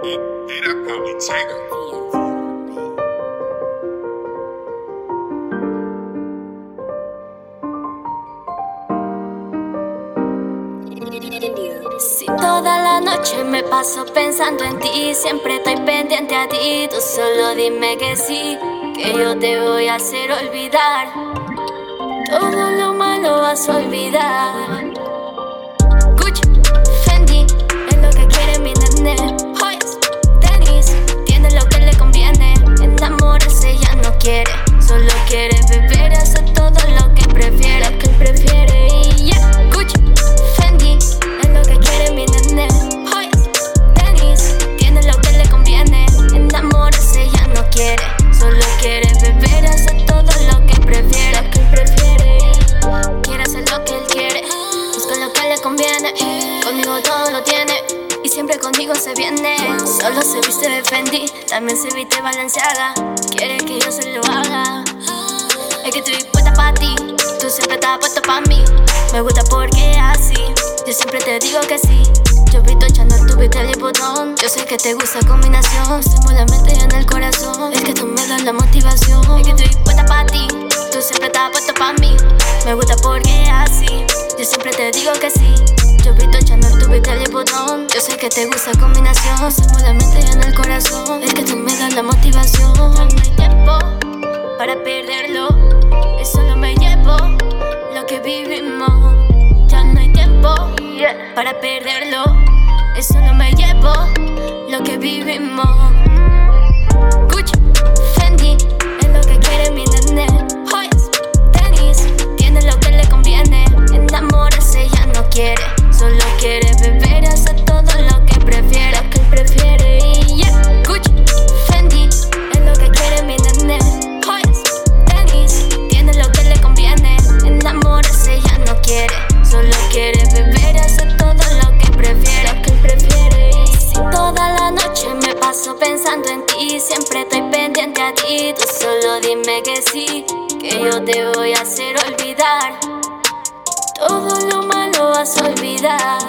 Cami, checa. Si toda la noche me paso pensando en ti, siempre estoy pendiente a ti. Tú solo dime que sí, que yo te voy a hacer olvidar. Todo lo malo vas a olvidar. Quiere beber, hacer todo lo que prefiere, que él prefiere. Y ya, Gucci, Fendi, es lo que quiere mi nene. Joyas, tenis, tiene lo que le conviene. Enamorarse ya no quiere, solo quiere beber, hacer todo lo que prefiere, que él prefiere. Quiere hacer lo que él quiere, busca lo que le conviene. Conmigo todo lo tiene. Y siempre conmigo se viene. Solo se viste de Fendi, también se viste Balenciaga. Quiere que yo se lo haga. Estás puesto para mí. Me gusta porque así, yo siempre te digo que sí. Yo vi tu Chanel, tú viste el botón. Yo sé que te gusta combinación, estamos la mente y en el corazón. Es que tú me das la motivación. Es que estoy puesta para ti, tú siempre estás puesto para mí. Me gusta porque así, yo siempre te digo que sí. Yo vi tu Chanel, tú viste el botón. Yo sé que te gusta combinación, estamos la mente y en el corazón. Es que tú me das la motivación. No hay tiempo para perderlo. Eso no me lo que vivimos. Ya no hay tiempo para perderlo. Eso no me llevo lo que vivimos. Tú solo dime que sí, que yo te voy a hacer olvidar. Todo lo malo vas a olvidar.